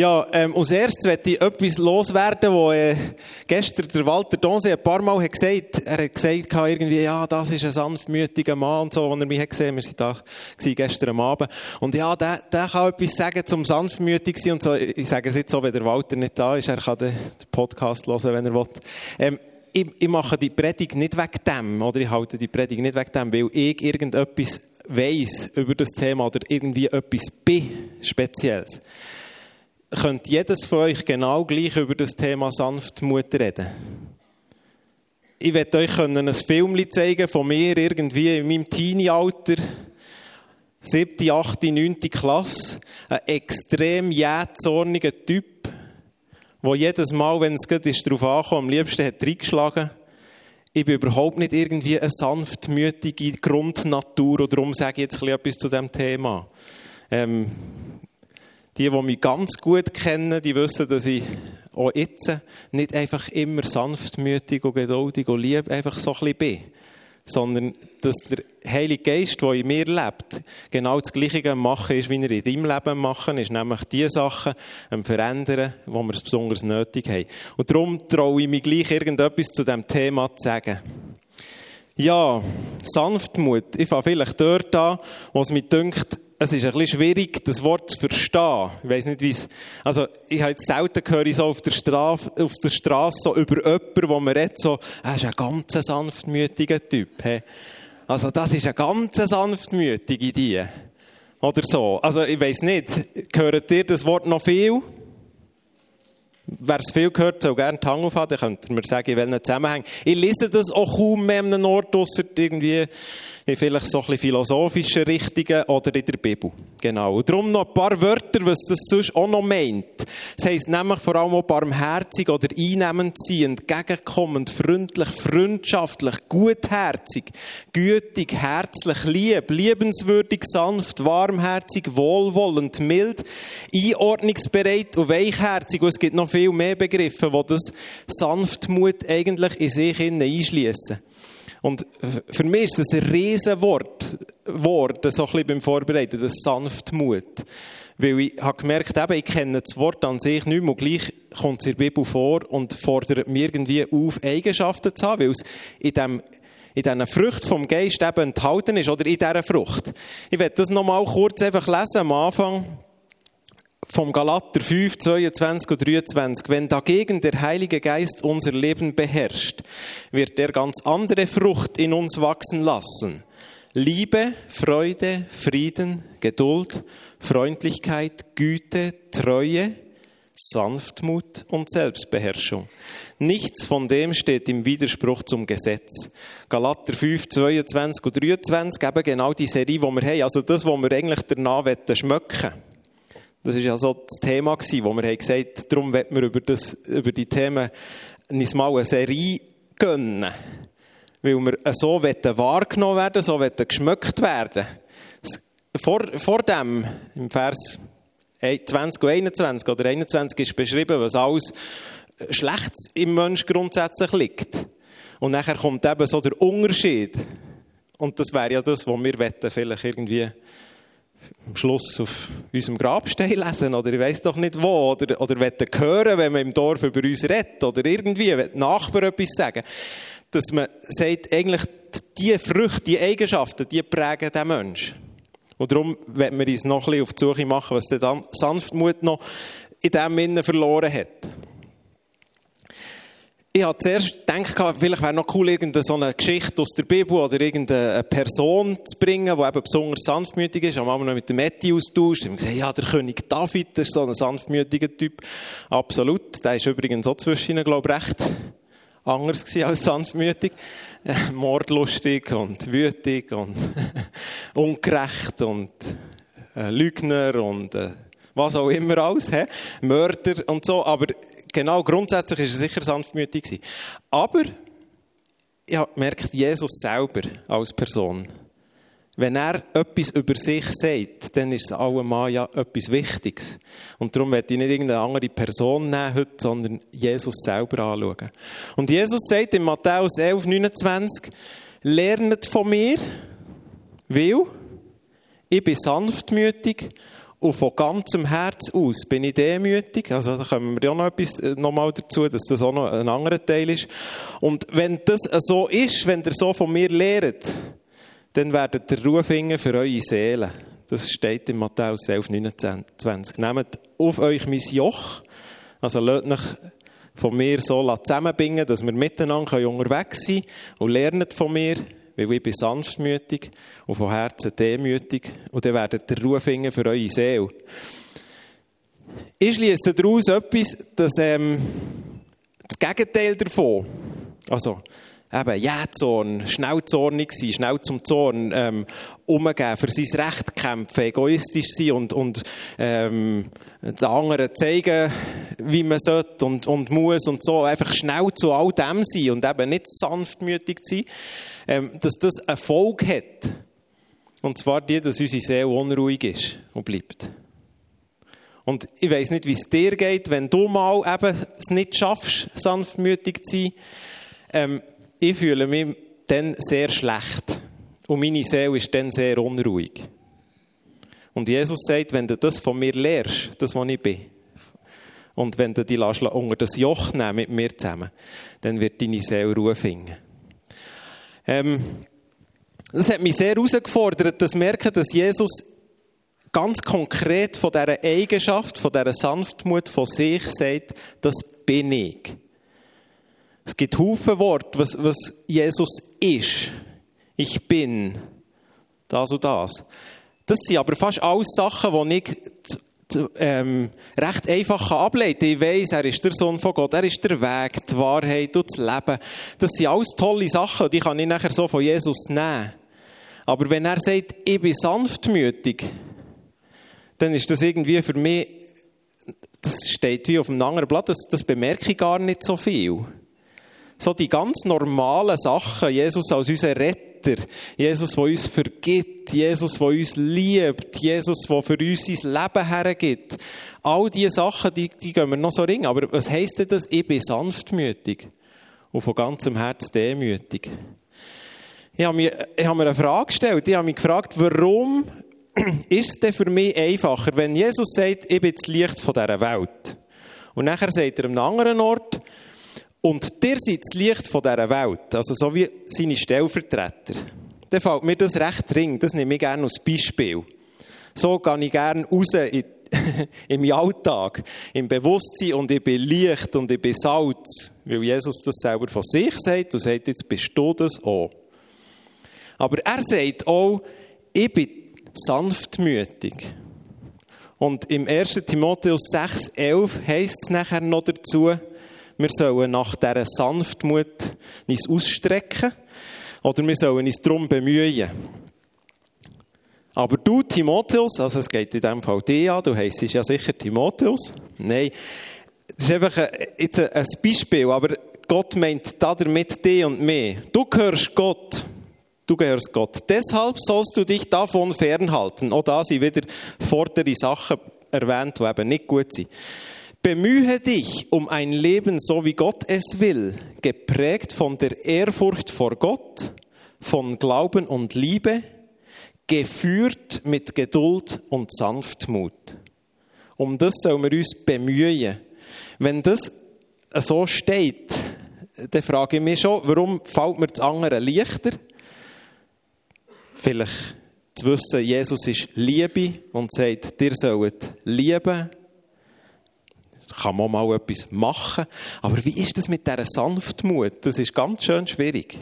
Ja, ähm, als erstes möchte ich etwas loswerden, wo äh, gestern der Walter Donse ein paar Mal hat gesagt Er hat gesagt, irgendwie, ja, das ist ein sanftmütiger Mann und so, als er mich hat gesehen Wir waren da gestern Abend. Und ja, der, der kann etwas sagen zum sanftmütig sein und so. Ich sage es jetzt so, wenn der Walter nicht da ist. Er kann den Podcast hören, wenn er will. Ähm, ich, ich mache die Predigt nicht wegen dem, oder ich halte die Predigt nicht wegen dem, weil ich irgendetwas weiss über das Thema oder irgendwie etwas bin, Spezielles könnt jedes von euch genau gleich über das Thema Sanftmut reden. Ich werde euch ein Film zeigen von mir irgendwie in meinem Teenie-Alter. Siebte, achte, neunte Klasse. Ein extrem jähzorniger Typ, der jedes Mal, wenn es gerade darauf ankommt, am liebsten hat reingeschlagen. Ich bin überhaupt nicht irgendwie eine sanftmütige Grundnatur und darum sage ich jetzt etwas zu diesem Thema. Ähm, die, die mich ganz gut kennen, die wissen, dass ich auch jetzt nicht einfach immer sanftmütig und geduldig und lieb einfach so ein bisschen bin. Sondern, dass der Heilige Geist, der in mir lebt, genau das Gleiche machen ist, wie er in deinem Leben machen ist. Nämlich die Sachen verändern, wo wir es besonders nötig haben. Und darum traue ich mich gleich irgendetwas zu diesem Thema zu sagen. Ja, Sanftmut. Ich fange vielleicht dort an, wo es mir dünkt, es ist ein bisschen schwierig, das Wort zu verstehen. Ich weiß nicht, wie es, also, ich habe jetzt selten gehört, so auf der Straße, auf der Straße, so über jemanden, wo man redet, so, er ist ein ganz sanftmütiger Typ, hey. Also, das ist ein ganz sanftmütige die. Oder so. Also, ich weiß nicht, gehört ihr das Wort noch viel? Wer es viel gehört, soll gerne die Hand aufhaben, dann könnt ihr mir sagen, in welchen Zusammenhängen. Ich lese das auch kaum mehr an einem Ort, ausser irgendwie, in vielleicht so ein bisschen philosophischen Richtungen oder in der Bibel. Genau. Und darum noch ein paar Wörter, was das sonst auch noch meint. Das heisst nämlich vor allem auch barmherzig oder einnehmend sein, entgegenkommend, freundlich, freundschaftlich, gutherzig, gütig, herzlich, lieb, liebenswürdig, sanft, warmherzig, wohlwollend, mild, einordnungsbereit und weichherzig. Und es gibt noch viel mehr Begriffe, die das Sanftmut eigentlich in sich einschließen. Und für mich ist das ein Riesenwort, Wort, so ein bisschen beim Vorbereiten, das Sanftmut. Weil ich habe gemerkt, eben, ich kenne das Wort an sich nicht mehr, und gleich kommt es in der Bibel vor und fordert mir irgendwie auf, Eigenschaften zu haben, weil es in dem in diesen Früchten vom Geist eben enthalten ist, oder in dieser Frucht. Ich werde das nochmal kurz einfach lesen am Anfang vom Galater 5, 22 und 23. Wenn dagegen der Heilige Geist unser Leben beherrscht, wird er ganz andere Frucht in uns wachsen lassen. Liebe, Freude, Frieden, Geduld, Freundlichkeit, Güte, Treue, Sanftmut und Selbstbeherrschung. Nichts von dem steht im Widerspruch zum Gesetz. Galater 5, 22 und 23, eben genau die Serie, die wir haben. Also das, was wir eigentlich danach schmecken wollen. Das war ja so das Thema, wo wir gesagt haben, darum wollen wir über, das, über die Themen uns mal eine Serie gönnen. Weil wir so wahrgenommen werden, so geschmückt werden. Vor, vor dem, im Vers 20 und 21 oder 21 ist beschrieben, was alles Schlechtes im Mensch grundsätzlich liegt. Und nachher kommt eben so der Unterschied. Und das wäre ja das, was wir vielleicht irgendwie am Schluss auf unserem Grabstein lesen oder ich weiß doch nicht wo oder, oder hören, wenn man im Dorf über uns redet oder irgendwie, wenn Nachbarn etwas sagen, dass man sagt, eigentlich diese Früchte, die Eigenschaften, die prägen den Menschen. Und darum werden wir uns noch ein bisschen auf die Suche machen, was der Sanftmut noch in dem Innen verloren hat ich habe zuerst gedacht, vielleicht wäre noch cool, irgendeine so eine Geschichte aus der Bibel oder irgendeine Person zu bringen, die eben besonders sanftmütig ist. Ich habe noch mit dem Matti austauscht. Ich habe gesagt, ja, der König David, das ist so ein sanftmütiger Typ. Absolut. Der ist übrigens so zwischen ihnen, glaube ich, recht anders gewesen als sanftmütig. Mordlustig und wütig und ungerecht und äh, Lügner und äh, was auch immer alles, he? Mörder und so. Aber genau, grundsätzlich ist er sicher sanftmütig. Aber ich habe Jesus selber als Person, wenn er etwas über sich sagt, dann ist es allemal ja etwas Wichtiges. Und darum werde ich nicht irgendeine andere Person nehmen heute, sondern Jesus selber anschauen. Und Jesus sagt in Matthäus 11, 29, lernet von mir, weil ich bin sanftmütig und von ganzem Herz aus bin ich demütig. Also da kommen wir ja noch etwas äh, nochmal dazu, dass das auch noch ein anderer Teil ist. Und wenn das so ist, wenn ihr so von mir lehrt, dann werdet ihr Ruhe finden für eure Seele. Das steht in Matthäus 11, 29. Nehmt auf euch mein Joch, also lasst euch von mir so zusammenbringen, dass wir miteinander unterwegs sein können und lernt von mir, weil ich bin sanftmütig und von Herzen demütig und dann werdet ihr Ruhe finden für eure Seele. Ich schließe daraus etwas, dass ähm, das Gegenteil davon, also eben Jähzorn, schnell zornig sein, schnell zum Zorn ähm, umgeben, für sein Recht kämpfen, egoistisch sein und, und ähm, den anderen zeigen, wie man sollte und, und muss und so, einfach schnell zu all dem sein und eben nicht sanftmütig sein, ähm, dass das eine Folge hat. Und zwar die, dass unsere Seele unruhig ist und bleibt. Und ich weiß nicht, wie es dir geht, wenn du mal eben es nicht schaffst, sanftmütig zu sein. Ähm, ich fühle mich dann sehr schlecht. Und meine Seele ist dann sehr unruhig. Und Jesus sagt, wenn du das von mir lernst, das, was ich bin, und wenn du die unter das Joch nimmst mit mir zusammen, dann wird deine Seele Ruhe finden. Ähm, das hat mich sehr herausgefordert, das merken, dass Jesus ganz konkret von dieser Eigenschaft, von dieser Sanftmut von sich sagt, das bin ich. Es gibt Haufen Worte, was, was Jesus ist. Ich bin. Das und das. Das sind aber fast alles Sachen, die ich ähm, recht einfach ableiten kann. Ich weiss, er ist der Sohn von Gott, er ist der Weg, die Wahrheit und das Leben. Das sind alles tolle Sachen, die kann ich nachher so von Jesus nehmen. Aber wenn er sagt, ich bin sanftmütig, dann ist das irgendwie für mich, das steht wie auf einem anderen Blatt, das, das bemerke ich gar nicht so viel so die ganz normalen Sachen, Jesus als unser Retter, Jesus, der uns vergibt, Jesus, der uns liebt, Jesus, der für uns sein Leben hergibt. All diese Sachen, die, die gehen wir noch so ringen. Aber was heisst denn das? Ich bin sanftmütig und von ganzem Herzen demütig. Ich habe, mir, ich habe mir eine Frage gestellt. Ich habe mich gefragt, warum ist es denn für mich einfacher, wenn Jesus sagt, ich bin das Licht dieser Welt. Und nachher sagt er einem anderen Ort, und der seid das Licht von dieser Welt, also so wie seine Stellvertreter. Dann fällt mir das recht dringend, das nehme ich gerne als Beispiel. So gehe ich gerne raus in, im Alltag, im Bewusstsein und ich bin Licht und ich bin Salz, weil Jesus das selber von sich sagt und sagt, jetzt bist du das auch. Aber er sagt auch, ich bin sanftmütig. Und im 1. Timotheus 6,11 heisst es nachher noch dazu, wir sollen nach dieser Sanftmut uns ausstrecken oder wir sollen uns darum bemühen. Aber du, Timotheus, also es geht in diesem Fall dir an, du heisst ja sicher Timotheus. Nein, das ist einfach ein, jetzt ein Beispiel, aber Gott meint damit dich und mich. Du gehörst Gott. Du gehörst Gott. Deshalb sollst du dich davon fernhalten. Auch da sind wieder vordere Sachen erwähnt, die eben nicht gut sind. Bemühe dich um ein Leben so, wie Gott es will, geprägt von der Ehrfurcht vor Gott, von Glauben und Liebe, geführt mit Geduld und Sanftmut. Um das sollen wir uns bemühen. Wenn das so steht, dann frage ich mich schon, warum fällt mir das andere leichter? Vielleicht zu wissen, Jesus ist Liebe und sagt, dir sollt lieben kann man mal etwas machen. Aber wie ist das mit dieser Sanftmut? Das ist ganz schön schwierig.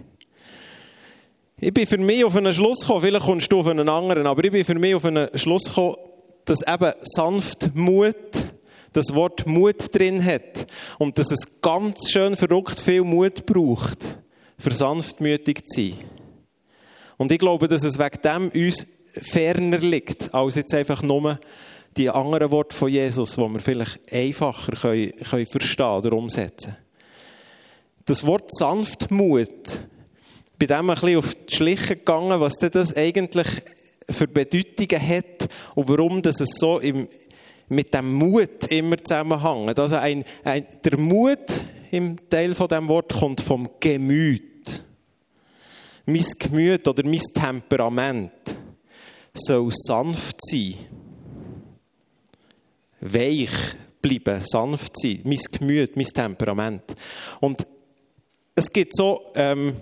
Ich bin für mich auf einen Schluss gekommen, vielleicht kommst du auf einen anderen, aber ich bin für mich auf einen Schluss gekommen, dass eben Sanftmut das Wort Mut drin hat und dass es ganz schön verrückt viel Mut braucht, für sanftmütig zu sein. Und ich glaube, dass es wegen dem uns ferner liegt, als jetzt einfach nur die anderen Worte von Jesus, die wir vielleicht einfacher können, können verstehen oder umsetzen. Das Wort Sanftmut, bei dem ein bisschen auf die Schliche gegangen, was das eigentlich für Bedeutungen hat und warum das es so im, mit dem Mut immer zusammenhängt. Also ein, ein, der Mut im Teil von dem Wort kommt vom Gemüt. Mein Gemüt oder mein Temperament soll sanft sein. Weich bleiben, sanft sein, mein Gemüt, mein Temperament. Und es gibt so ähm,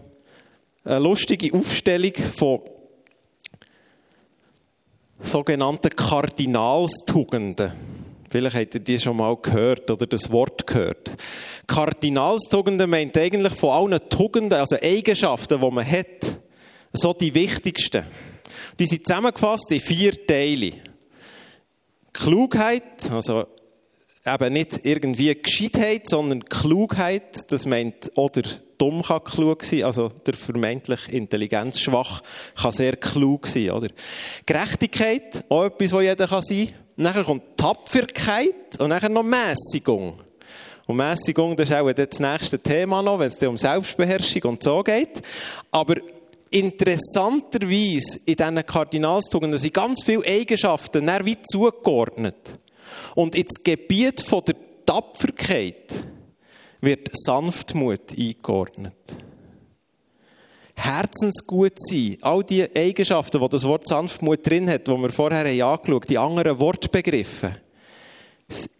eine lustige Aufstellung von sogenannten Kardinalstugenden. Vielleicht habt ihr die schon mal gehört oder das Wort gehört. Kardinalstugenden meint eigentlich von allen Tugenden, also Eigenschaften, die man hat, so die wichtigsten. Die sind zusammengefasst in vier Teile. Klugheit, also eben nicht irgendwie Gescheitheit, sondern Klugheit, das meint, oder dumm kann klug sein, also der vermeintlich intelligenzschwach kann sehr klug sein, oder? Gerechtigkeit, auch etwas, was jeder kann sein. Nachher kommt Tapferkeit und nachher noch Mäßigung. Und Mäßigung, das ist auch das nächste Thema noch, wenn es um Selbstbeherrschung und so geht. Aber interessanterweise in diesen Kardinalstugenden sind ganz viele Eigenschaften wie zugeordnet. Und ins Gebiet von der Tapferkeit wird Sanftmut eingeordnet. Herzensgut sein, all die Eigenschaften, die das Wort Sanftmut drin hat, die wir vorher angeschaut haben, die anderen Wortbegriffe,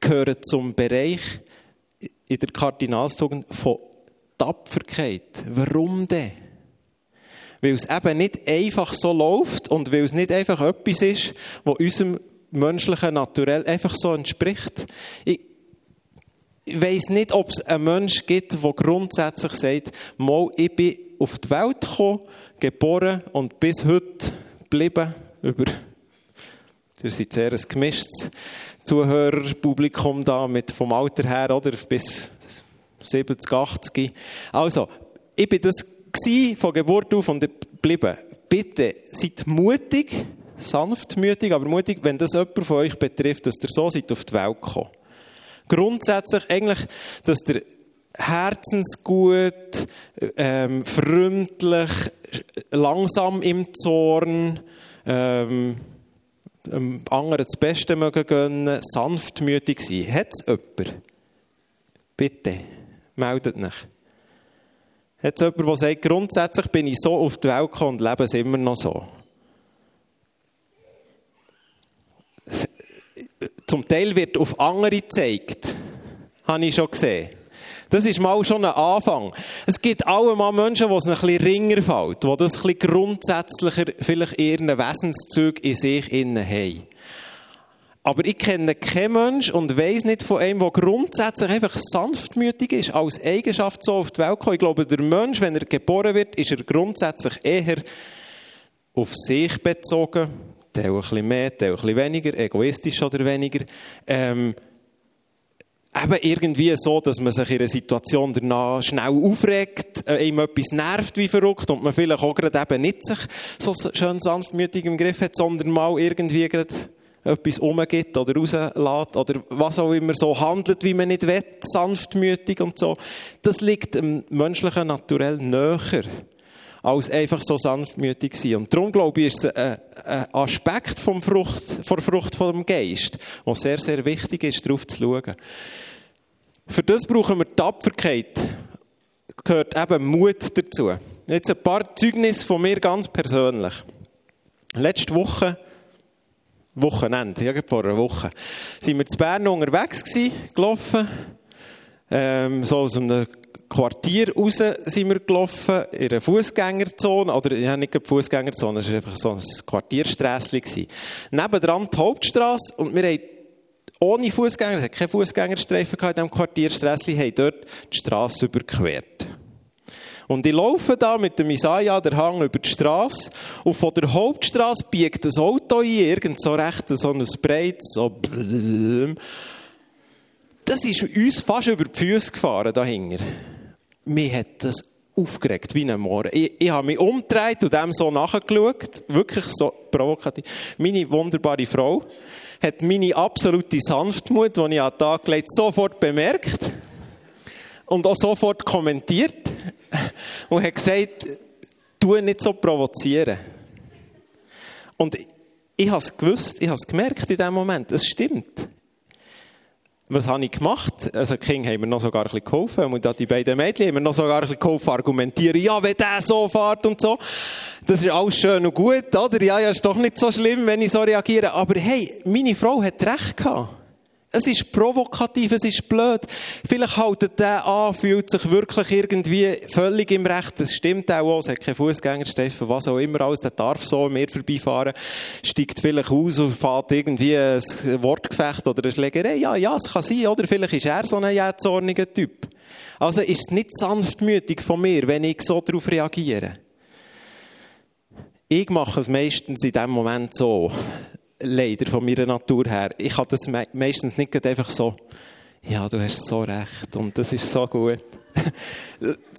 gehören zum Bereich in der Kardinalstugend von Tapferkeit. Warum denn? Weil es eben nicht einfach so läuft und weil es nicht einfach etwas ist, was unserem menschlichen Naturell einfach so entspricht. Ich, ich weiss nicht, ob es einen Menschen gibt, der grundsätzlich sagt, mal, ich bin auf die Welt gekommen, geboren und bis heute geblieben, über, das ist sehr ein gemischtes Zuhörerpublikum da, mit vom Alter her, oder, bis 70, 80. Also, ich bin das von Geburt auf und geblieben. Bitte, seid mutig, sanftmütig, aber mutig, wenn das jemand von euch betrifft, dass ihr so seid auf die Welt gekommen. Grundsätzlich eigentlich, dass der herzensgut, ähm, freundlich, langsam im Zorn, ähm, dem anderen das Beste mögen gönnen, sanftmütig sein. Hat es jemand? Bitte, meldet mich. Es jemand, der sagt, grundsätzlich bin ich so auf die Welt gekommen und lebe es immer noch so? Zum Teil wird auf andere gezeigt. Habe ich schon gesehen. Das ist mal schon ein Anfang. Es gibt auch mal Menschen, die es ein bisschen ringer fällt, die das ein bisschen grundsätzlicher, vielleicht ihren Wesenszüge in sich innen haben. Aber ich kenne keinen Menschen und weiß nicht von einem, der grundsätzlich einfach sanftmütig ist, als Eigenschaft so auf die Welt kommt. Ich glaube, der Mensch, wenn er geboren wird, ist er grundsätzlich eher auf sich bezogen. Teil ein bisschen mehr, Teil ein bisschen weniger, egoistisch oder weniger. Ähm, eben irgendwie so, dass man sich in einer Situation danach schnell aufregt, äh, ihm etwas nervt wie verrückt und man vielleicht auch gerade eben nicht sich so schön sanftmütig im Griff hat, sondern mal irgendwie gerade etwas umgibt oder rauslässt oder was auch immer so handelt, wie man nicht will, sanftmütig und so. Das liegt dem menschlichen Naturell näher als einfach so sanftmütig sein. Und darum glaube ich, ist es ein, Aspekt vom Frucht, von Frucht vom Geist, der sehr, sehr wichtig ist, darauf zu schauen. Für das brauchen wir Tapferkeit. Gehört eben Mut dazu. Jetzt ein paar Zeugnisse von mir ganz persönlich. Letzte Woche Wochenende, ja, vor einer Woche, sind wir zu Bern unterwegs gewesen, gelaufen, ähm, so aus einem Quartier raus sind wir gelaufen, in einer Fußgängerzone, oder, ja, nicht eine Fußgängerzone, es war einfach so ein Quartiersträsschen Nebendran die Hauptstraße, und wir haben ohne Fußgänger, es hat keine Fußgängerstreifen in diesem Quartiersträsschen, haben dort die Straße überquert. Und ich laufe da mit dem Isaiah der Hang über die Straße und von der Hauptstraße biegt das Auto ein, irgend so recht, so ein breites, so Das ist uns fast über die Füße gefahren, dahinter. Mir hat das aufgeregt, wie ein Moor. Ich, ich habe mich umgedreht und dem so nachgeschaut, wirklich so provokativ. Meine wunderbare Frau hat meine absolute Sanftmut, die ich an den Tag gelegt sofort bemerkt und auch sofort kommentiert und hat gesagt, tu nicht so provozieren. Und ich habe es gewusst, ich habe es gemerkt in dem Moment, es stimmt. Was habe ich gemacht? Also King haben mir noch sogar ein bisschen geholfen und die beiden Mädchen haben mir noch sogar ein bisschen geholfen argumentieren, ja, wenn der so fährt und so. Das ist alles schön und gut, oder? Ja, ja, ist doch nicht so schlimm, wenn ich so reagiere. Aber hey, meine Frau hat recht gehabt. Es ist provokativ, es ist blöd. Vielleicht haltet der an, fühlt sich wirklich irgendwie völlig im Recht. Das stimmt auch, es hat keinen Fußgängerstreifen, was auch immer alles, der darf so mir vorbeifahren, steigt vielleicht aus und fährt irgendwie ein Wortgefecht oder eine Schlägerei. Ja, ja, es kann sein, oder? Vielleicht ist er so ein jähzorniger Typ. Also ist es nicht sanftmütig von mir, wenn ich so darauf reagiere. Ich mache es meistens in dem Moment so leider von meiner Natur her. Ich habe das meistens nicht einfach so, ja, du hast so recht und das ist so gut.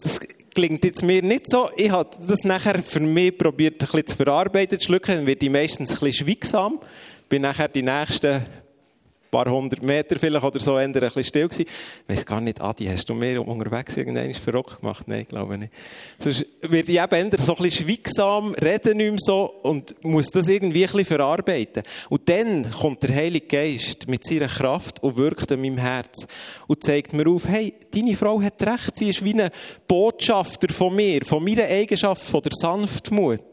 Das klingt jetzt mir nicht so. Ich habe das nachher für mich probiert, ein bisschen zu verarbeiten, zu schlucken. Dann werde ich meistens ein bisschen schweigsam. Bin nachher die nächsten paar hundert Meter vielleicht oder so, eher ein bisschen still gewesen. Ich weiss gar nicht, Adi, hast du mehr unterwegs irgendeinen verrückt gemacht? Nein, glaube ich nicht. Sonst werde ich eben eher so ein schweigsam, rede nicht mehr so und muss das irgendwie ein bisschen verarbeiten. Und dann kommt der Heilige Geist mit seiner Kraft und wirkt in meinem Herz und zeigt mir auf, hey, deine Frau hat recht, sie ist wie ein Botschafter von mir, von meiner Eigenschaft, von der Sanftmut.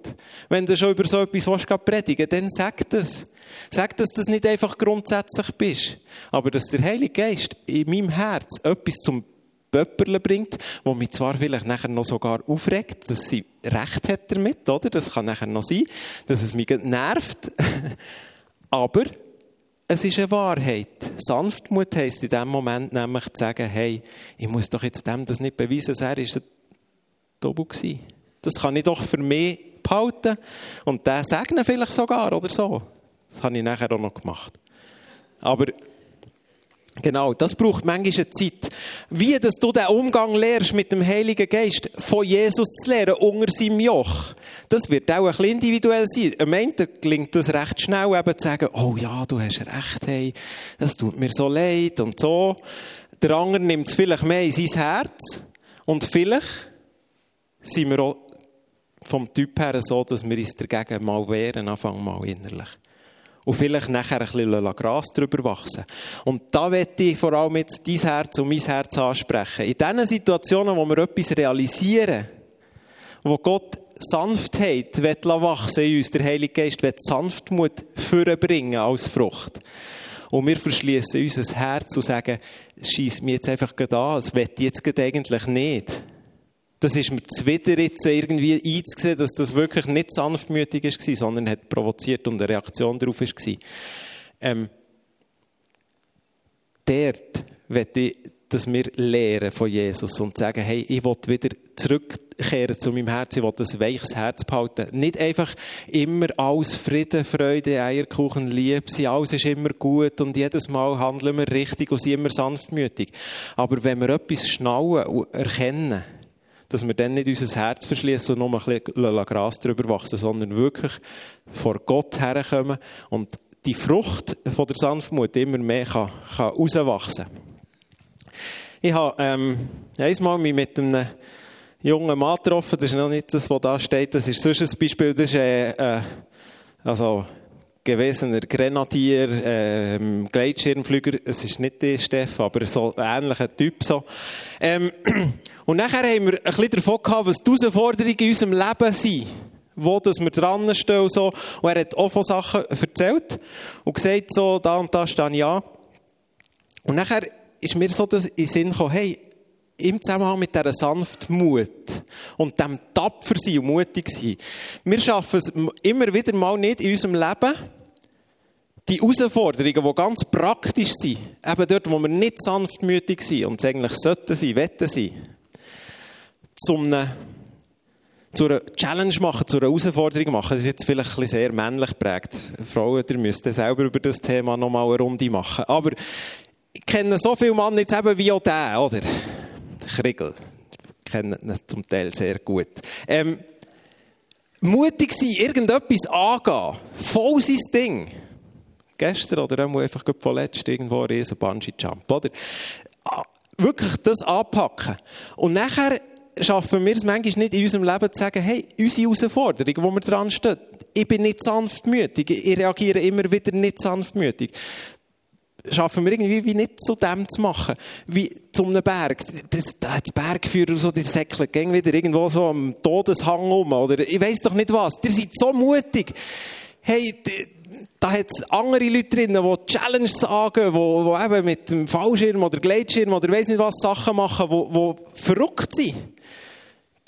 Wenn du schon über so etwas predigen willst, dann sag das. Sag, dass das nicht einfach grundsätzlich bist, aber dass der Heilige Geist in meinem Herz etwas zum Pöpperle bringt, wo mich zwar vielleicht nachher noch sogar aufregt, dass sie recht hat damit, oder? Das kann nachher noch sein, dass es mich nervt. aber es ist eine Wahrheit. Sanftmut heisst in dem Moment nämlich zu sagen, hey, ich muss doch jetzt dem das nicht beweisen, dass er ist ein Tobu gewesen. Das kann ich doch für mich behalten und der segnen vielleicht sogar oder so. Das habe ich nachher auch noch gemacht. Aber Genau, das braucht manchmal eine Zeit. Wie, dass du den Umgang lernst mit dem Heiligen Geist, von Jesus zu lernen, unter seinem Joch. Das wird auch ein bisschen individuell sein. Am Ende gelingt das recht schnell, eben zu sagen, oh ja, du hast recht, hey, das tut mir so leid und so. Der andere nimmt es vielleicht mehr in sein Herz. Und vielleicht sind wir auch vom Typ her so, dass wir uns dagegen mal wehren, anfangen mal innerlich und vielleicht nachher ein bisschen Gras drüber wachsen. Und da möchte ich vor allem jetzt dein Herz und mein Herz ansprechen. In diesen Situationen, wo wir etwas realisieren, wo Gott Sanftheit wachsen in uns, der Heilige Geist will Sanftmut vorbringen als Frucht. Und wir verschließen unser Herz und sagen, es schießt mir jetzt einfach da, es will jetzt eigentlich nicht. Das ist mir zuwider jetzt irgendwie einzusehen, dass das wirklich nicht sanftmütig war, sondern hat provoziert und eine Reaktion darauf war. Ähm, dort möchte ich, dass wir lernen von Jesus und sagen, hey, ich will wieder zurückkehren zu meinem Herz, ich will ein weiches Herz behalten. Nicht einfach immer alles Frieden, Freude, Eierkuchen, Liebe sein, alles ist immer gut und jedes Mal handeln wir richtig und sind immer sanftmütig. Aber wenn wir etwas schnallen und erkennen, dass wir dann nicht unser Herz verschließen und nur ein bisschen Gras drüber wachsen, sondern wirklich vor Gott herkommen und die Frucht von der Sanftmut immer mehr kann, kann rauswachsen Ich habe ähm, einmal mich mit einem jungen Mann getroffen, das ist noch nicht das, was da steht, das ist sonst ein Beispiel, das ist äh, äh, also gewesener Grenadier, äh, Gleitschirmflüger, es ist nicht der Steff, aber so ein ähnlicher Typ so. Ähm, und nachher haben wir ein bisschen davon gehabt, was die Herausforderungen in unserem Leben sind. Wo dass wir dran stehen und so. Und er hat auch von Sachen erzählt und gesagt, so, da und da stehe an. Und nachher ist mir so das in den Sinn gekommen, hey, im Zusammenhang mit dieser Sanftmut und dem tapfer sein und mutig sein. Wir schaffen es immer wieder mal nicht in unserem Leben, die Herausforderungen, die ganz praktisch sind, eben dort, wo wir nicht sanftmütig sind und es eigentlich sollten sein, wetten sein, zum zu einer Challenge machen, zu einer Herausforderung machen. Das ist jetzt vielleicht ein sehr männlich geprägt. Frauen, ihr müsst selber über das Thema nochmal eine Runde machen. Aber ich kenne so viele Männer jetzt eben wie auch der, oder? Kriegel. Ich kenne ihn zum Teil sehr gut. Ähm, mutig sein, irgendetwas angehen. Voll sein Ding. Gestern oder auch einfach vorletzt irgendwo ein riesen Bungee-Jump, oder? Ah, wirklich das anpacken. Und nachher schaffen wir es manchmal nicht in unserem Leben zu sagen, hey, unsere Herausforderung, wo wir dran stehen, ich bin nicht sanftmütig, ich reagiere immer wieder nicht sanftmütig. Schaffen wir irgendwie wie nicht zu dem zu machen, wie zu einem Berg. Das, das Bergführer so, die säckeln gehen wieder irgendwo so am Todeshang um, oder ich weiß doch nicht was. Ihr seid so mutig. Hey, da hat es andere Leute drin, die Challenges angehen, die, die eben mit dem Fallschirm oder Gleitschirm oder weiss nicht was Sachen machen, die, die verrückt sind.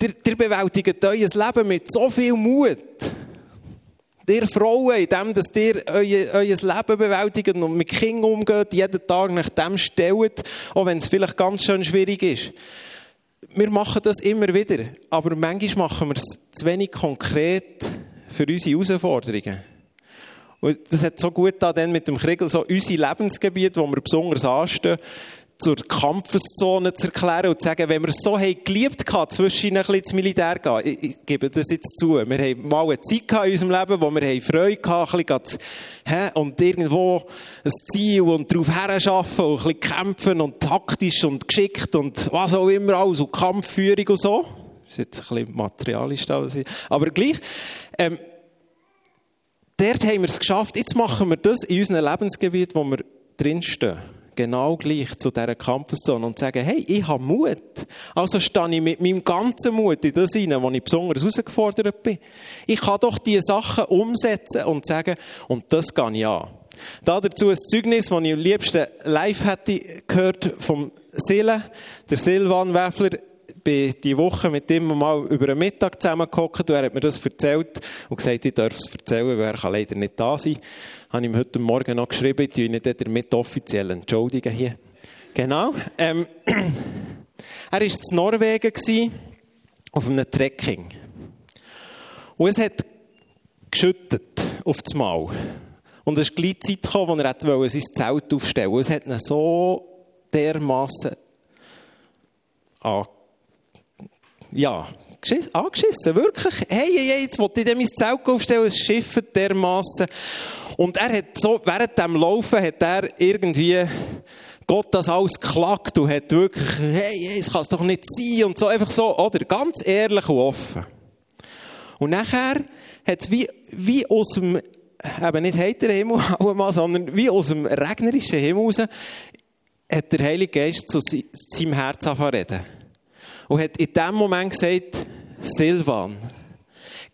Ihr, bewältigt euer Leben mit so viel Mut. Ihr Frauen, in dem, dass ihr euer, Leben bewältigt und mit Kindern umgeht, jeden Tag nach dem stellt, auch wenn es vielleicht ganz schön schwierig ist. Wir machen das immer wieder, aber manchmal machen wir es zu wenig konkret für unsere Herausforderungen. Und das hat so gut da dann mit dem Kriegel so unsere Lebensgebiete, wo wir besonders anstehen, zur Kampfeszone zu erklären und zu sagen, wenn wir es so haben geliebt haben, zwischen ein bisschen ins Militär gehen, ich, ich, gebe das jetzt zu, wir haben mal eine Zeit in unserem Leben, wo wir Freude hatten, ein bisschen hä, und irgendwo ein Ziel und darauf herarbeiten und ein bisschen kämpfen und taktisch und geschickt und was auch immer alles und Kampfführung und so. Das ist jetzt ein bisschen materialisch aber gleich, ähm, dort haben wir es geschafft. Jetzt machen wir das in unserem Lebensgebiet, wo wir drinstehen. Genau gleich zu dieser Kampfeszone und sagen, hey, ich habe Mut. Also stehe ich mit meinem ganzen Mut in das hinein, wo ich besonders herausgefordert bin. Ich kann doch diese Sachen umsetzen und sagen, und das gehe ich an. Da dazu ein Zeugnis, das ich am liebsten live hätte gehört vom Sille. Der Silvan Wäffler bin die Woche mit ihm mal über einen Mittag zusammengehockt und er hat mir das erzählt und gesagt, ich darf es erzählen, weil er kann leider nicht da sein. Habe ihm heute Morgen noch geschrieben, ich ihn damit offiziell entschuldigen hier. Genau. Ähm, er war in Norwegen auf einem Trekking. Und es hat geschüttet auf das Mal. Und es ist gleich Zeit gekommen, wo er sein Zelt aufstellen wollte. Es hat ihn so dermassen angeguckt ja, angeschissen, wirklich. Hey, hey, jetzt wollte ich mein Zelt aufstellen, es schifft dermassen. Und er hat so, während dem Laufen hat er irgendwie Gott das alles geklagt und hat wirklich, hey, hey, es kann es doch nicht sein und so, einfach so, oder? Ganz ehrlich und offen. Und nachher hat es wie, wie aus dem, eben nicht heiteren Himmel mal, sondern wie aus dem regnerischen Himmel raus, hat der Heilige Geist zu seinem Herz reden und hat in dem Moment gesagt, Silvan,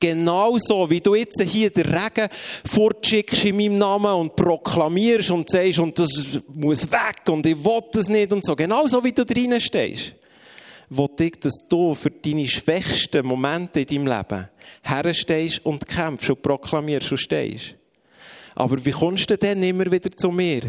genau so, wie du jetzt hier den Regen fortschickst in meinem Namen und proklamierst und sagst, und das muss weg und ich will das nicht und so, genau so, wie du drinnen stehst, will ich, dass du für deine schwächsten Momente in deinem Leben herstehst und kämpfst und proklamierst und stehst. Aber wie kommst du denn immer wieder zu mir?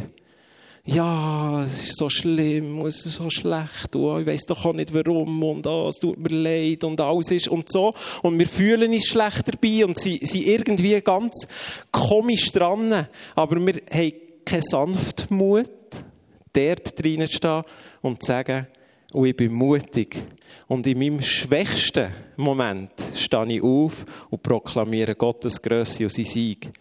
Ja, es ist so schlimm, es ist so schlecht, und ich weiß doch auch nicht warum und oh, es tut mir leid und alles ist und so. Und wir fühlen uns schlecht dabei und sie sind irgendwie ganz komisch dran. Aber wir haben keinen Sanftmut, dort drinnen stehen und zu sagen, oh, ich bin mutig. Und in meinem schwächsten Moment stehe ich auf und proklamiere Gottes Größe und sein Sieg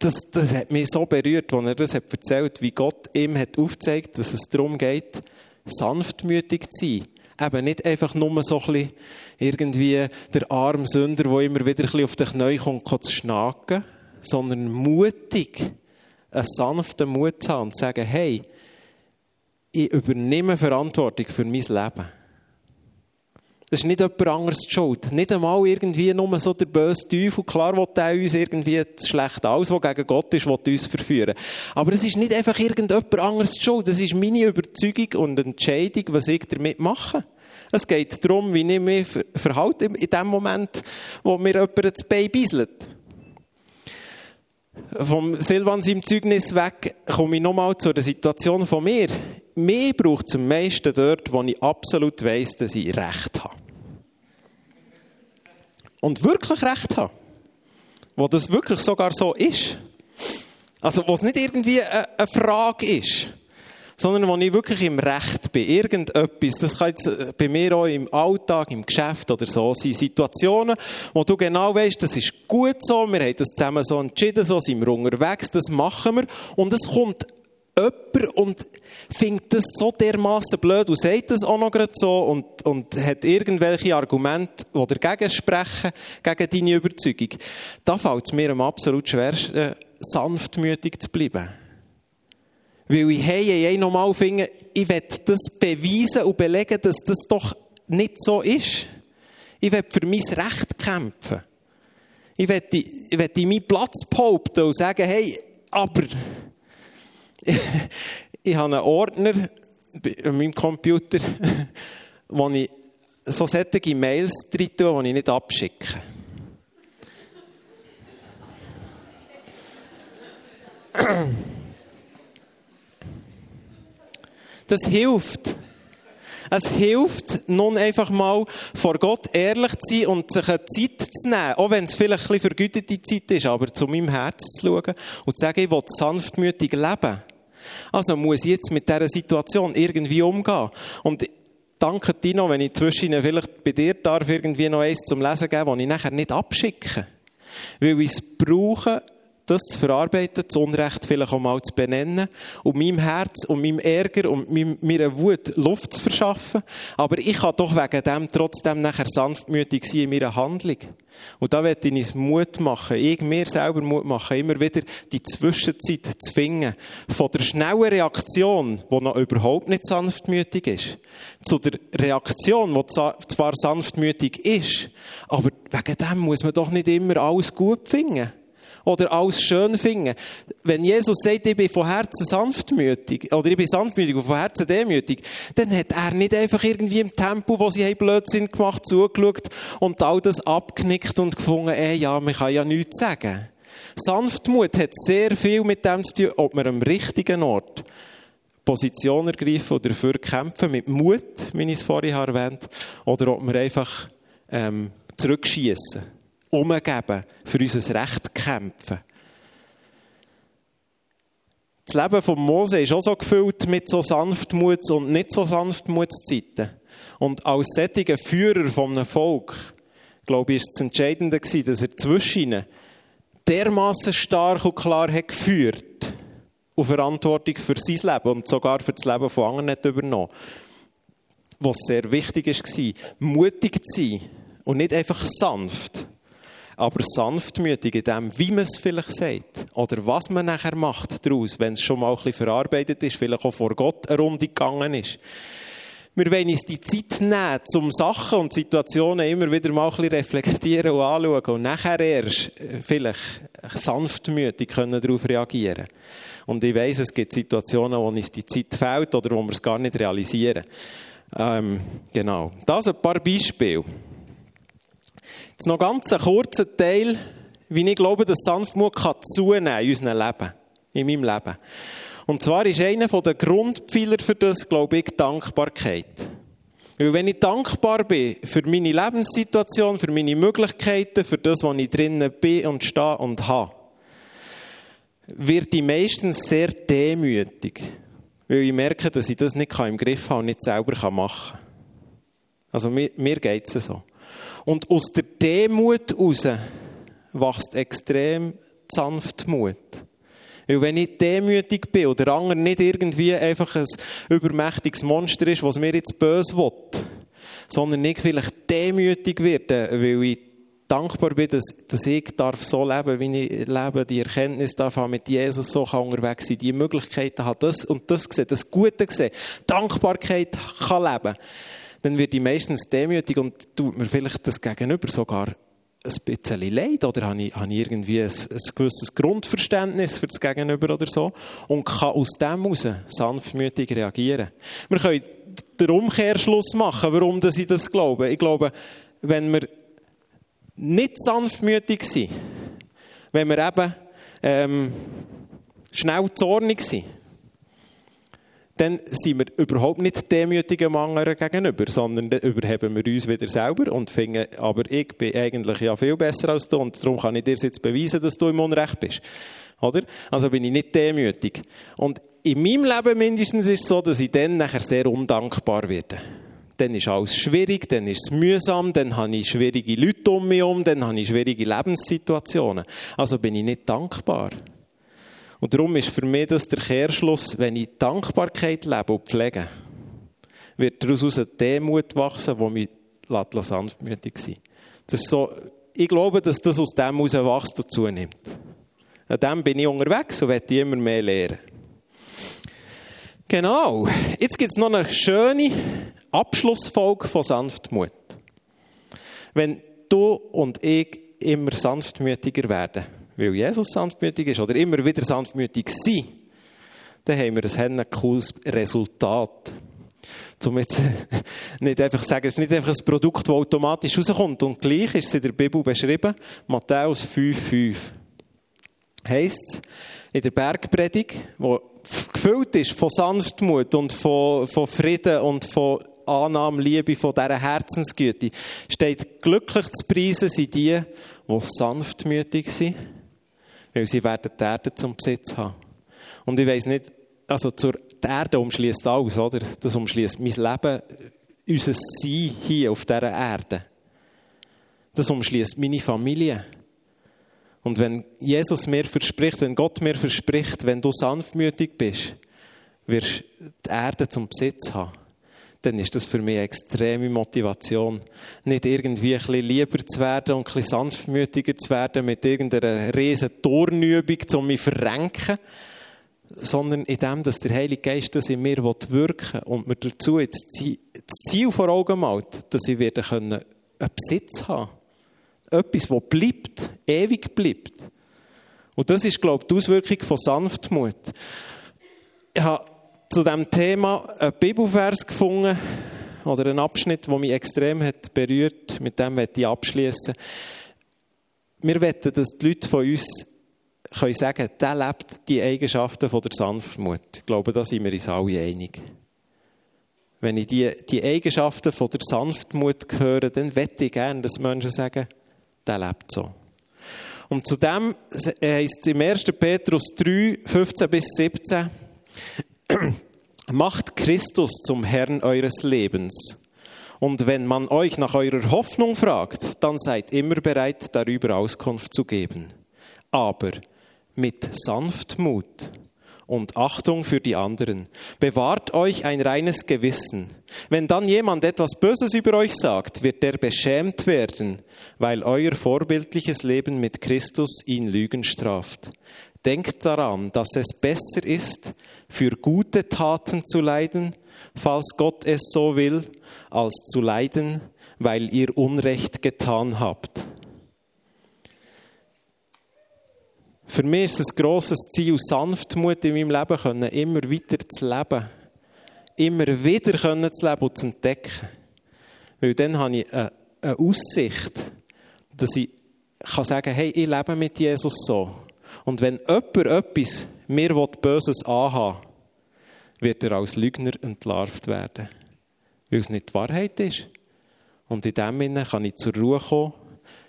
das, das hat mich so berührt, als er das hat erzählt, wie Gott ihm hat aufgezeigt, dass es darum geht, sanftmütig zu sein. Eben nicht einfach nur so ein bisschen irgendwie der arme Sünder, der immer wieder ein bisschen auf den Knien kommt, zu schnacken, sondern mutig, einen sanften Mut zu haben und zu sagen, hey, ich übernehme Verantwortung für mein Leben. Das ist nicht jemand anderes die Schuld. Nicht einmal irgendwie nur so der böse Teufel. Klar will er uns irgendwie das Schlechte alles, was gegen Gott ist, will uns verführen. Aber es ist nicht einfach irgendjemand anderes die Schuld. Das ist meine Überzeugung und Entscheidung, was ich damit mache. Es geht darum, wie ich mich verhalte in dem Moment, wo mir jemand das Bein bisselt. Vom Silvan seinem Zeugnis weg komme ich nochmal zu der Situation von mir. Mir braucht es am meisten dort, wo ich absolut weiss, dass ich Recht habe und wirklich Recht habe. Wo das wirklich sogar so ist. Also, wo es nicht irgendwie eine Frage ist, sondern wo ich wirklich im Recht bin. Irgendetwas. Das kann jetzt äh, bei mir auch im Alltag, im Geschäft oder so sein. Situationen, wo du genau weißt, das ist gut so, wir haben das zusammen so entschieden, so sind wir unterwegs, das machen wir. Und es kommt jemand und findet das so dermaßen blöd und sagt das auch noch gerade so und, und hat irgendwelche Argumente, die dagegen sprechen, gegen deine Überzeugung. Da fällt es mir am absolut schwersten, sanftmütig zu bleiben. Weil ich hey, hey, nochmal finde, ich will das beweisen und belegen, dass das doch nicht so ist. Ich will für mein Recht kämpfen. Ich werde, ich werde meinen Platz behaupten und sagen, hey, aber ich habe einen Ordner an meinem Computer, wo ich so solche Mails drin tue, die ich nicht abschicke. Das hilft. Es hilft, nun einfach mal vor Gott ehrlich zu sein und sich eine Zeit zu nehmen, auch wenn es vielleicht ein bisschen vergütete Zeit ist, aber zu meinem Herz zu schauen und zu sagen, ich will sanftmütig leben. Also muss ich jetzt mit dieser Situation irgendwie umgehen. Und danke Tino, wenn ich zwischen vielleicht bei dir darf irgendwie noch eins zum Lesen geben, das ich nachher nicht abschicke. Weil ich es brauche, das zu verarbeiten, das Unrecht vielleicht auch mal zu benennen und meinem Herz und meinem Ärger und meiner Wut Luft zu verschaffen. Aber ich kann doch wegen dem trotzdem nachher sanftmütig sein in meiner Handlung. Und da werde ich uns Mut machen, ich mir selber Mut machen, immer wieder die Zwischenzeit zu finden, von der schnellen Reaktion, die noch überhaupt nicht sanftmütig ist, zu der Reaktion, die zwar sanftmütig ist, aber wegen dem muss man doch nicht immer alles gut finden oder alles schön finden. Wenn Jesus sagt, ich bin von Herzen sanftmütig, oder ich bin sanftmütig und von Herzen demütig, dann hat er nicht einfach irgendwie im Tempo, wo sie Blödsinn gemacht, zugeschaut und all das abgenickt und gefunden, ey, ja, man kann ja nichts sagen. Sanftmut hat sehr viel mit dem zu tun, ob man am richtigen Ort Position ergreifen oder dafür kämpfen, mit Mut, wie ich es vorhin erwähnt oder ob wir einfach ähm, zurückschießen umgeben, für unser Recht kämpfen. Das Leben von Mose ist auch so gefüllt mit so Sanftmuts- und nicht so Sanftmutszeiten. Und als sättiger Führer von einem Volk, glaube ich, ist das Entscheidende gewesen, dass er zwischen dermaßen stark und klar hat geführt und Verantwortung für sein Leben und sogar für das Leben von anderen nicht übernommen. Was sehr wichtig war, mutig zu sein und nicht einfach sanft aber sanftmütig in dem, wie man es vielleicht sagt. Oder was man nachher macht daraus, wenn es schon mal ein bisschen verarbeitet ist, vielleicht auch vor Gott eine Runde gegangen ist. Wir wollen uns die Zeit nehmen, um Sachen und Situationen immer wieder mal ein bisschen reflektieren und anschauen und nachher erst äh, vielleicht sanftmütig können darauf reagieren Und ich weiss, es gibt Situationen, wo uns die Zeit fehlt oder wo wir es gar nicht realisieren. Ähm, genau. Das ein paar Beispiele. Jetzt noch ganz ein kurzer Teil, wie ich glaube, dass Sanftmut kann zunehmen in unserem Leben, in meinem Leben. Und zwar ist einer der Grundpfeiler für das, glaube ich, Dankbarkeit. Weil wenn ich dankbar bin für meine Lebenssituation, für meine Möglichkeiten, für das, wo ich drinnen bin und stehe und habe, wird ich meistens sehr demütig. Weil ich merke, dass ich das nicht im Griff habe und nicht selber machen kann. Also mir, mir geht es so. Und aus der Demut heraus wächst extrem Sanftmut. Weil wenn ich demütig bin oder der andere nicht irgendwie einfach ein übermächtiges Monster ist, was mir jetzt böse will, sondern ich vielleicht demütig werde, weil ich dankbar bin, dass, dass ich darf so leben, wie ich lebe, die Erkenntnis darf haben, mit Jesus so kann unterwegs sein, die Möglichkeiten hat, das und das gesehen, das Gute gesehen, Dankbarkeit kann leben dann wird ich meistens demütig und tut mir vielleicht das Gegenüber sogar ein bisschen leid oder habe ich, habe ich irgendwie ein, ein, gewisses Grundverständnis für das Gegenüber oder so und kann aus dem heraus sanftmütig reagieren. Wir können den Umkehrschluss machen, warum ich das glaube. Ich glaube, wenn wir nicht sanftmütig sind, wenn wir eben ähm, schnell zornig sind, dann sind wir überhaupt nicht demütig dem gegenüber, sondern dann überheben wir uns wieder selber und finden, aber ich bin eigentlich ja viel besser als du und darum kann ich dir jetzt beweisen, dass du im Unrecht bist. Oder? Also bin ich nicht demütig. Und in meinem Leben mindestens ist es so, dass ich dann nachher sehr undankbar werde. Dann ist alles schwierig, dann ist es mühsam, dann habe ich schwierige Leute um mich herum, dann habe ich schwierige Lebenssituationen. Also bin ich nicht dankbar. Und darum ist für mich das der Kehrschluss, wenn ich Dankbarkeit lebe und pflege, wird daraus eine Demut wachsen, die mich sanftmütig sein das so, Ich glaube, dass das aus dem heraus wächst und zunimmt. An dem bin ich unterwegs und werde immer mehr lernen. Genau. Jetzt gibt es noch eine schöne Abschlussfolge von Sanftmut. Wenn du und ich immer sanftmütiger werden, weil Jesus sanftmütig ist, oder immer wieder sanftmütig sein, dann haben wir ein cooles Resultat. Um jetzt nicht einfach zu sagen, es ist nicht einfach ein Produkt, das automatisch rauskommt. Und gleich ist es in der Bibel beschrieben, Matthäus 5,5. Heißt es in der Bergpredigt, wo gefüllt ist von Sanftmut und von, von Frieden und von Annahme, Liebe, von dieser Herzensgüte, steht, glücklich zu preisen sind die, die sanftmütig sind, weil sie werden die Erde zum Besitz haben. Und ich weiss nicht, also zur die Erde umschließt alles, oder? Das umschließt mein Leben, unser Sein hier auf dieser Erde. Das umschließt meine Familie. Und wenn Jesus mir verspricht, wenn Gott mir verspricht, wenn du sanftmütig bist, wirst du die Erde zum Besitz haben, dann ist das für mich eine extreme Motivation. Nicht irgendwie ein bisschen lieber zu werden und ein bisschen sanftmütiger zu werden mit irgendeiner riesen Tornübung, um mich zu verrenken, sondern in dem, dass der Heilige Geist das in mir wirken und mir dazu das Ziel vor Augen malt, dass ich wieder einen Besitz haben Etwas, das bleibt, ewig bleibt. Und das ist, glaube ich, die Auswirkung von Sanftmut. Ich habe zu diesem Thema einen Bibelvers gefunden, oder einen Abschnitt, der mich extrem hat berührt. Mit dem möchte ich abschließen. Wir wetten, dass die Leute von uns können sagen, der lebt die Eigenschaften von der Sanftmut. Ich glaube, da sind wir uns alle einig. Wenn ich die, die Eigenschaften von der Sanftmut höre, dann wette ich gerne, dass Menschen sagen, der lebt so. Und zudem heißt es im 1. Petrus 3, 15 bis 17, macht Christus zum Herrn eures Lebens. Und wenn man euch nach eurer Hoffnung fragt, dann seid immer bereit, darüber Auskunft zu geben. Aber mit Sanftmut und Achtung für die anderen. Bewahrt euch ein reines Gewissen. Wenn dann jemand etwas Böses über euch sagt, wird er beschämt werden, weil euer vorbildliches Leben mit Christus ihn Lügen straft. Denkt daran, dass es besser ist, für gute Taten zu leiden, falls Gott es so will, als zu leiden, weil ihr Unrecht getan habt. Für mich ist es ein grosses Ziel, Sanftmut in meinem Leben können, immer weiter zu leben. Immer wieder können zu leben und zu entdecken. Weil dann habe ich eine, Aussicht, dass ich kann sagen hey, ich lebe mit Jesus so. Und wenn jemand etwas mir Böses anhaben wird er als Lügner entlarvt werden. Weil es nicht die Wahrheit ist. Und in dem Sinne kann ich zur Ruhe kommen.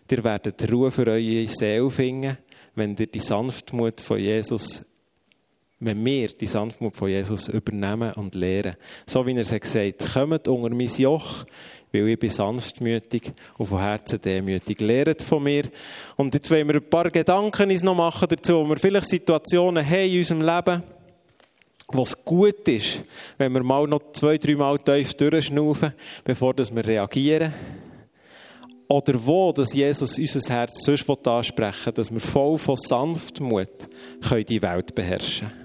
Ihr werdet Ruhe für eure Seele finden wenn ihr die Sanftmut von Jesus, wenn wir die Sanftmut von Jesus übernehmen und lehren. So wie er es gesagt hat, kommt unter mein Joch, weil ich bin sanftmütig und von Herzen demütig. Lehrt von mir. Und jetzt wollen wir ein paar Gedanken uns noch machen dazu, wo wir vielleicht Situationen haben in unserem Leben, wo es gut ist, wenn wir mal noch zwei, drei Mal tief durchschnaufen, bevor wir reagieren oder wo dass Jesus unser Herz sonst ansprechen will, dass wir voll von Sanftmut die Welt beherrschen können.